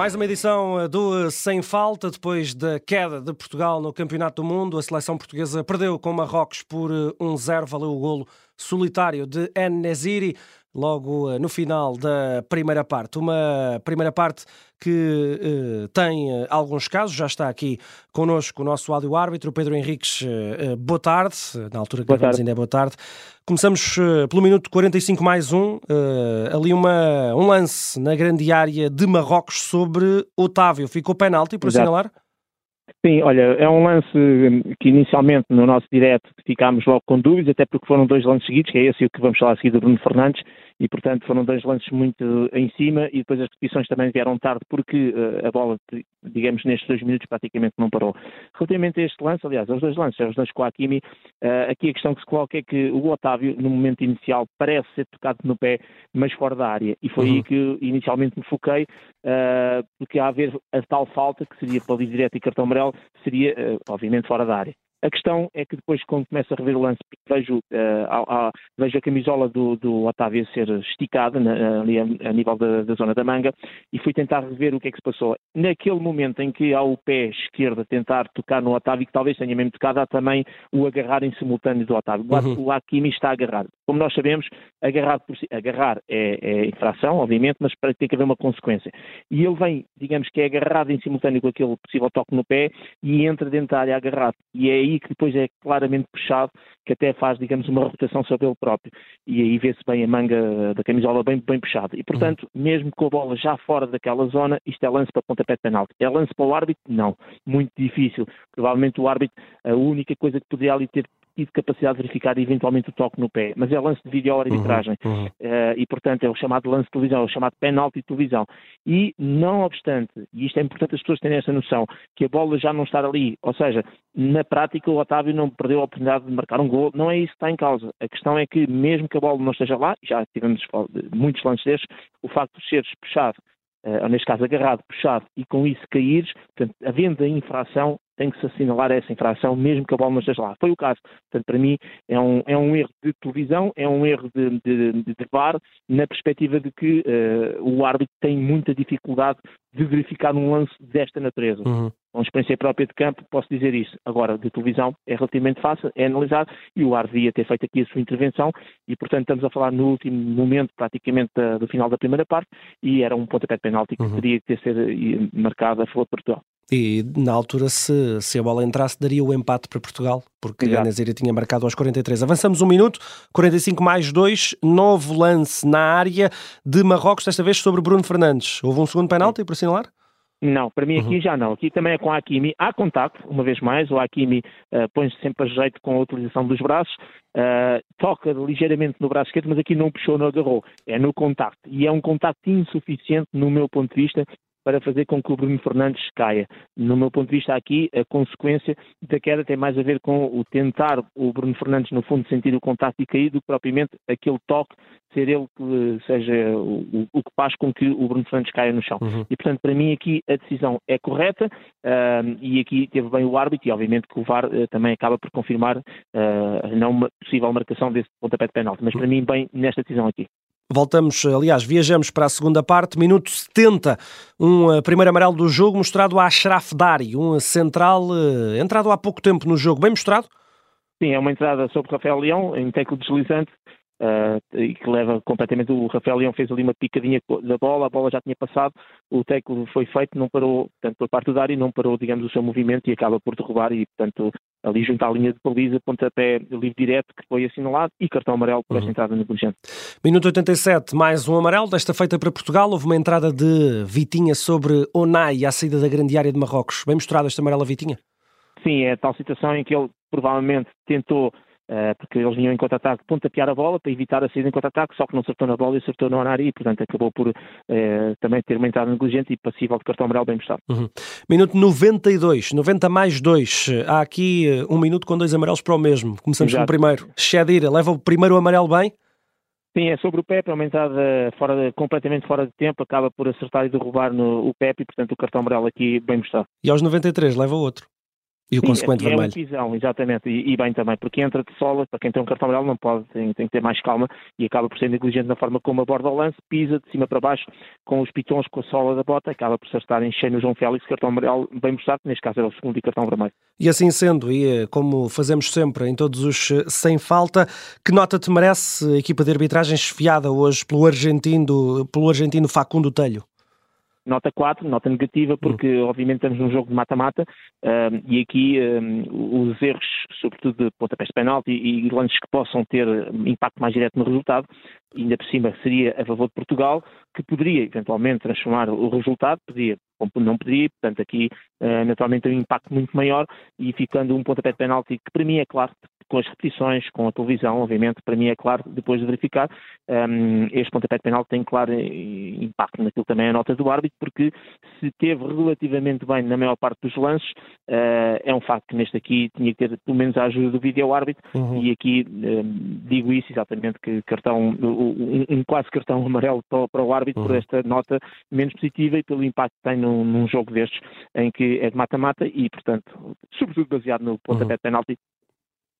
Mais uma edição do Sem Falta, depois da queda de Portugal no Campeonato do Mundo. A seleção portuguesa perdeu com Marrocos por 1-0, valeu o golo solitário de En-Neziri logo no final da primeira parte. Uma primeira parte que uh, tem uh, alguns casos, já está aqui connosco o nosso áudio árbitro, Pedro Henriques, boa tarde, na altura que gravamos ainda é boa tarde. Começamos pelo minuto 45 mais um, ali uma, um lance na grande área de Marrocos sobre Otávio. Ficou penalti por Exato. assinalar? Sim, olha, é um lance que inicialmente no nosso direto ficámos logo com dúvidas, até porque foram dois lances seguidos, que é esse o que vamos falar a seguir do Bruno Fernandes, e portanto foram dois lances muito em cima e depois as repetições também vieram tarde porque uh, a bola, digamos, nestes dois minutos praticamente não parou. Relativamente a este lance, aliás, aos dois lances, aos dois com a Hakimi, uh, aqui a questão que se coloca é que o Otávio, no momento inicial, parece ser tocado no pé, mas fora da área, e foi uhum. aí que inicialmente me foquei, uh, porque há a haver a tal falta, que seria para direto e cartão amarelo, seria, obviamente, fora da área. A questão é que depois, quando começo a rever o lance, vejo, uh, a, a, vejo a camisola do, do Otávio ser esticada na, ali a, a nível da, da, zona da manga e fui tentar rever o que é que se passou. Naquele momento em que há o pé esquerdo a tentar tocar no Otávio, que talvez tenha mesmo tocado, há também o agarrar em simultâneo do Otávio. Uhum. O Hakimi está agarrado. Como nós sabemos, agarrar, si, agarrar é, é, infração, obviamente, mas para ter que haver uma consequência. E ele vem, digamos que é agarrado em simultâneo com aquele possível toque no pé e entra dentro da área agarrado. E é aí que depois é claramente puxado, que até faz, digamos, uma rotação sobre ele próprio. E aí vê-se bem a manga da camisola bem, bem puxada. E, portanto, uhum. mesmo com a bola já fora daquela zona, isto é lance para pontapé de penalti. É lance para o árbitro? Não. Muito difícil. Provavelmente o árbitro, a única coisa que poderia ali ter tido capacidade de verificar eventualmente o toque no pé, mas é lance de vídeo arbitragem uhum, uhum. uh, e portanto é o chamado lance de televisão, é o chamado penalti de televisão. E não obstante, e isto é importante as pessoas terem essa noção, que a bola já não está ali, ou seja, na prática o Otávio não perdeu a oportunidade de marcar um gol, não é isso que está em causa, a questão é que mesmo que a bola não esteja lá, já tivemos muitos lances destes, o facto de seres puxado uh, ou neste caso agarrado, puxado e com isso caíres, portanto, havendo a infração, tem que se assinalar essa infração, mesmo que a bola não esteja lá. Foi o caso. Portanto, para mim, é um, é um erro de televisão, é um erro de, de, de, de VAR, na perspectiva de que uh, o árbitro tem muita dificuldade de verificar um lance desta natureza. Uhum. Com experiência própria de campo, posso dizer isso. Agora, de televisão, é relativamente fácil, é analisado, e o AR devia ter feito aqui a sua intervenção, e portanto estamos a falar no último momento, praticamente, da, do final da primeira parte, e era um pontapé de penalti que uhum. teria que ter sido eh, marcado a favor de Portugal. E na altura, se, se a bola entrasse, daria o empate para Portugal, porque a Nazíria tinha marcado aos 43. Avançamos um minuto, 45 mais 2, novo lance na área de Marrocos, desta vez sobre Bruno Fernandes. Houve um segundo penalti por assinalar? Não, para mim aqui uhum. já não. Aqui também é com a Hakimi. Há contacto, uma vez mais. O Hakimi uh, põe-se sempre a jeito com a utilização dos braços. Uh, toca ligeiramente no braço esquerdo, mas aqui não puxou, não agarrou. É no contacto. E é um contacto insuficiente, no meu ponto de vista, para fazer com que o Bruno Fernandes caia. No meu ponto de vista, aqui, a consequência da queda tem mais a ver com o tentar o Bruno Fernandes, no fundo, sentir o contacto e cair, do que propriamente aquele toque ser ele que seja o, o, que faz com que o Bruno Fernandes caia no chão. Uhum. E, portanto, para mim aqui a decisão é correta uh, e aqui teve bem o árbitro e, obviamente, que o VAR uh, também acaba por confirmar uh, a não possível marcação desse pontapé de penalti. Mas, para mim, bem nesta decisão aqui. Voltamos, aliás, viajamos para a segunda parte, minuto 70, um uh, primeiro amarelo do jogo mostrado a Ashraf Dari, um central uh, entrado há pouco tempo no jogo, bem mostrado? Sim, é uma entrada sobre Rafael Leão, em teclo deslizante, Uh, e que leva completamente. O Rafael Leão fez ali uma picadinha da bola, a bola já tinha passado, o teco foi feito, não parou, portanto, por parte do Dari, não parou, digamos, o seu movimento e acaba por derrubar e, portanto, ali junto à linha de baliza, pontapé livre direto que foi assinalado e cartão amarelo por esta uhum. entrada negligente. Minuto 87, mais um amarelo, desta feita para Portugal, houve uma entrada de Vitinha sobre Onai à saída da grande área de Marrocos. Bem mostrado este amarelo a Vitinha? Sim, é a tal situação em que ele provavelmente tentou porque eles vinham em contra-ataque pontapear a bola para evitar a saída em contra-ataque, só que não acertou na bola e acertou área e, portanto, acabou por uh, também ter uma entrada negligente e passível de cartão amarelo bem mostrado. Uhum. Minuto 92, 90 mais 2. Há aqui uh, um minuto com dois amarelos para o mesmo. Começamos Exato. pelo primeiro. Shadira leva o primeiro amarelo bem? Sim, é sobre o Pepe, é uma entrada fora de, completamente fora de tempo, acaba por acertar e derrubar no, o Pepe e, portanto, o cartão amarelo aqui bem mostrado. E aos 93 leva o outro? E o Sim, consequente é, vermelho. É visão, exatamente, e, e, bem também, porque entra de sola, para quem tem um cartão amarelo não pode, tem, tem, que ter mais calma e acaba por ser negligente na forma como aborda o lance, pisa de cima para baixo com os pitons, com a sola da bota, acaba por estar em cheio no João Félix, cartão amarelo bem mostrado, neste caso era o segundo e cartão vermelho. E assim sendo, e eh, como fazemos sempre em todos os eh, sem falta, que nota te merece a equipa de arbitragem esfiada hoje pelo argentino, pelo argentino Facundo Telho? Nota 4, nota negativa, porque uhum. obviamente estamos num jogo de mata-mata uh, e aqui uh, os erros, sobretudo de pontapés de penalti e, e lances que possam ter impacto mais direto no resultado, ainda por cima seria a favor de Portugal, que poderia eventualmente transformar o resultado, podia, não poderia, portanto aqui uh, naturalmente tem um impacto muito maior e ficando um pontapé de penalti que para mim é claro com as repetições, com a televisão, obviamente, para mim é claro, depois de verificar, um, este pontapé de penal tem claro eh, impacto naquilo também a nota do árbitro, porque se teve relativamente bem na maior parte dos lances, uh, é um facto que neste aqui tinha que ter pelo menos a ajuda do vídeo árbitro, uhum. e aqui um, digo isso exatamente, que cartão, um, um quase cartão amarelo para, para o árbitro uhum. por esta nota menos positiva e pelo impacto que tem num, num jogo destes, em que é de mata-mata e, portanto, sobretudo baseado no pontapé uhum. de penalti,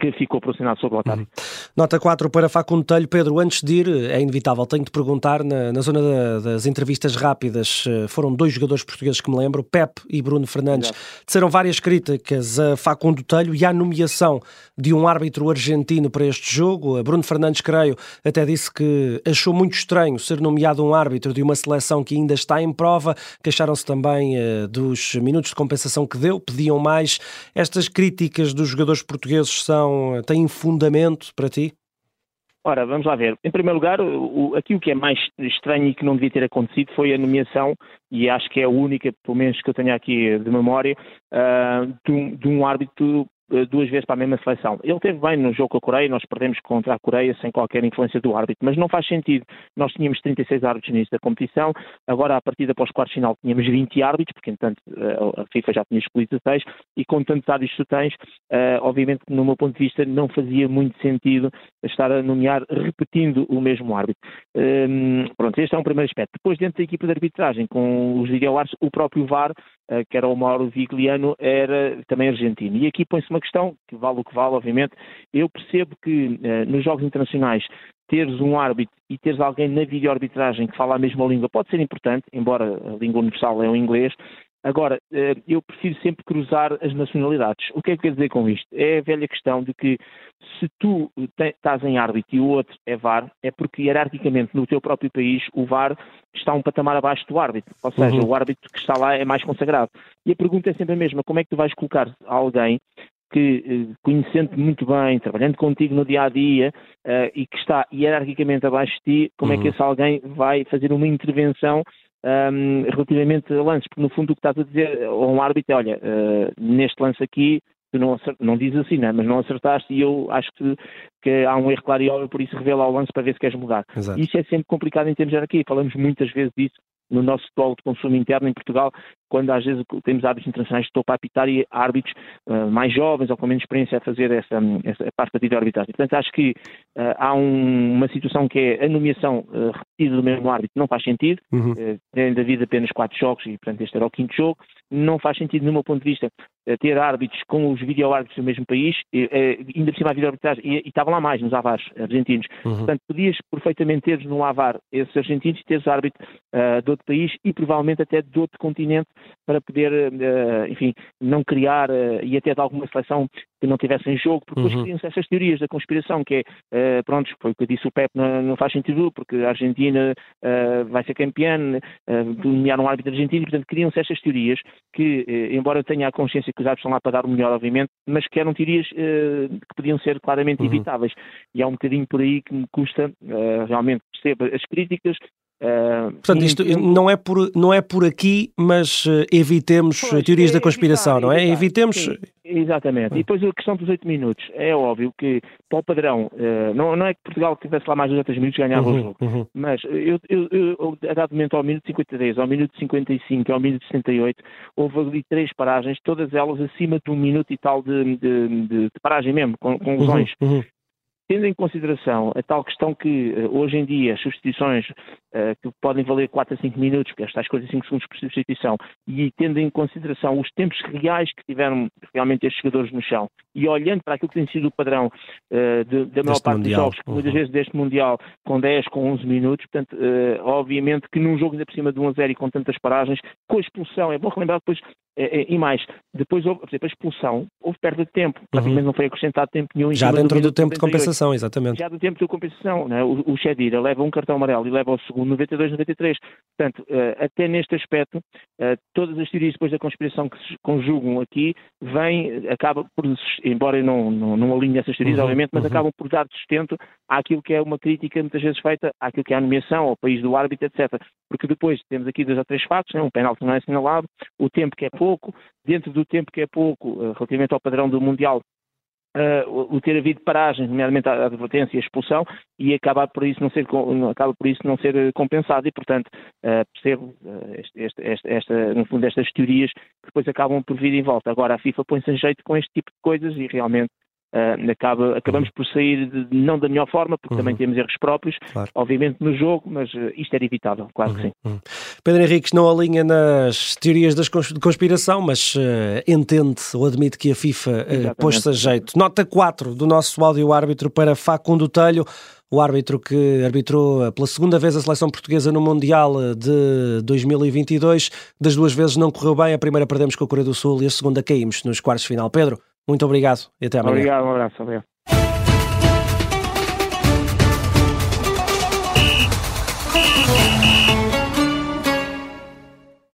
que ficou posicionado sobre o Otávio. Uhum. Nota 4 para Facundo Telho. Pedro, antes de ir, é inevitável, tenho de perguntar, na, na zona da, das entrevistas rápidas, eh, foram dois jogadores portugueses que me lembro, Pep e Bruno Fernandes, Exato. disseram várias críticas a Facundo Telho e à nomeação de um árbitro argentino para este jogo. Bruno Fernandes, creio, até disse que achou muito estranho ser nomeado um árbitro de uma seleção que ainda está em prova. Queixaram-se também uh, dos minutos de compensação que deu, pediam mais. Estas críticas dos jogadores portugueses são, têm fundamento para ti? Ora, vamos lá ver. Em primeiro lugar, o, que é mais estranho e que não devia ter acontecido foi a nomeação, e acho que é a única, pelo menos que eu tenho aqui de memória, uh, de, um, de um árbitro duas vezes para a mesma seleção. Ele teve bem no jogo com a Coreia, nós perdemos contra a Coreia sem qualquer influência do árbitro, mas não faz sentido. Nós tínhamos 36 árbitros no início da competição, agora a partir após quarto final tínhamos 20 árbitros, porque entanto eh, a FIFA já tinha escolhido 16, e com tantos árbitros que tu tens, uh, obviamente no meu ponto de vista não fazia muito sentido estar a nomear repetindo o mesmo árbitro. Um, pronto, este é um primeiro aspecto. Depois dentro da equipa de arbitragem, com os videoárbitros, o próprio VAR, que era o Mauro Vigliano, era também argentino. E aqui põe-se uma questão, que vale o que vale, obviamente. Eu percebo que uh, nos jogos internacionais teres um árbitro e teres alguém na videoarbitragem que fala a mesma língua pode ser importante, embora a língua universal é o inglês, Agora, eh, eu prefiro sempre cruzar as nacionalidades. O que é que quer dizer com isto? É a velha questão de que se tu estás em árbitro e o outro é VAR, é porque hierarquicamente no teu próprio país o VAR está um patamar abaixo do árbitro. Ou seja, uhum. o árbitro que está lá é mais consagrado. E a pergunta é sempre a mesma: como é que tu vais colocar alguém que, eh, conhecendo muito bem, trabalhando contigo no dia a dia uh, e que está hierarquicamente abaixo de ti, como uhum. é que uhum. esse alguém vai fazer uma intervenção um, relativamente a lances, porque no fundo o que estás a dizer a um árbitro é, olha, uh, neste lance aqui tu não, não dizes assim, né? mas não acertaste e eu acho que, que há um erro claro e óbvio, por isso revela o lance para ver se queres mudar. Exato. Isso é sempre complicado em termos de aqui, falamos muitas vezes disso no nosso futebol de consumo interno em Portugal, quando às vezes temos árbitros internacionais de topo a apitar e árbitros uh, mais jovens ou com menos experiência a fazer essa, essa parte da videoarbitragem. Portanto, acho que uh, há um, uma situação que é a nomeação uh, repetida do mesmo árbitro não faz sentido, uhum. uh, tendo havido apenas quatro jogos e, portanto, este era o quinto jogo, não faz sentido, no meu ponto de vista, ter árbitros com os videoárbitros do mesmo país, ainda por cima a videoarbitragem, e, e estavam lá mais, nos avares argentinos. Uhum. Portanto, podias perfeitamente teres no avar esses argentinos e teres árbitro de outro país e provavelmente até de outro continente para poder, uh, enfim, não criar uh, e até de alguma seleção que não tivesse em jogo, porque depois uhum. criam-se essas teorias da conspiração, que é, uh, pronto, foi o que eu disse o Pep, não, não faz sentido, porque a Argentina vai ser campeã, uh, nomear um árbitro argentino, portanto, criam-se estas teorias que, embora eu tenha a consciência que os árbitros estão lá para dar o melhor, obviamente, mas que eram teorias que podiam ser claramente uhum. evitáveis. E há um bocadinho por aí que me custa realmente perceber as críticas, Uh, Portanto, isto não, é por, não é por aqui, mas uh, evitemos pois, teorias é, da conspiração, evitar, não é? Evitar, evitemos. Sim, exatamente. E depois a questão dos 8 minutos. É óbvio que, para o padrão, uh, não, não é que Portugal tivesse lá mais de 8 minutos ganhava uhum, o jogo, uhum. mas eu, eu, eu, a dado momento, ao minuto 53, ao minuto 55, ao minuto 68, houve ali três paragens, todas elas acima de um minuto e tal de, de, de, de paragem mesmo, com, com lesões. Uhum, uhum tendo em consideração a tal questão que eh, hoje em dia as substituições que podem valer 4 a 5 minutos, porque estas coisas 5 segundos por substituição, e tendo em consideração os tempos reais que tiveram realmente estes jogadores no chão, e olhando para aquilo que tem sido o padrão uh, de, da maior parte mundial. dos jogos, uhum. muitas vezes deste Mundial, com 10, com 11 minutos, portanto, uh, obviamente que num jogo ainda por cima de 1 a 0 e com tantas paragens, com a expulsão, é bom relembrar depois, e mais, depois houve, por exemplo, a expulsão, houve perda de tempo, uhum. praticamente não foi acrescentado tempo nenhum. Já dentro do, do tempo de compensação, exatamente. Já do tempo de compensação, né? o, o Shedira leva um cartão amarelo e leva o segundo 92, 93. Portanto, uh, até neste aspecto, uh, todas as teorias depois da conspiração que se conjugam aqui, vêm, acaba por, embora eu não, não, não alinhe essas teorias, uhum, obviamente, mas uhum. acabam por dar sustento àquilo que é uma crítica muitas vezes feita àquilo que é a nomeação, ao país do árbitro, etc. Porque depois temos aqui dois ou três fatos, né? um penalti não é assinalado, o tempo que é pouco, dentro do tempo que é pouco, uh, relativamente ao padrão do Mundial, Uh, o ter havido paragens, nomeadamente a advertência e a expulsão, e acaba por isso não ser, acaba por isso não ser eh, compensado, e portanto uh, percebo uh, este, este, esta, no fundo estas teorias que depois acabam por vir em volta. Agora a FIFA põe-se em jeito com este tipo de coisas e realmente uh, acaba, acabamos por sair de, não da melhor forma, porque uhum. também temos erros próprios, claro. obviamente no jogo, mas uh, isto era evitável, claro uhum. que sim. Uhum. Pedro Henriques não alinha nas teorias das de conspiração, mas uh, entende ou admite que a FIFA pôs-se a jeito. Nota 4 do nosso áudio-árbitro para Facundo Telho o árbitro que arbitrou pela segunda vez a seleção portuguesa no Mundial de 2022. Das duas vezes não correu bem, a primeira perdemos com a Coreia do Sul e a segunda caímos nos quartos de final. Pedro, muito obrigado e até amanhã. Obrigado, um abraço. Obrigado.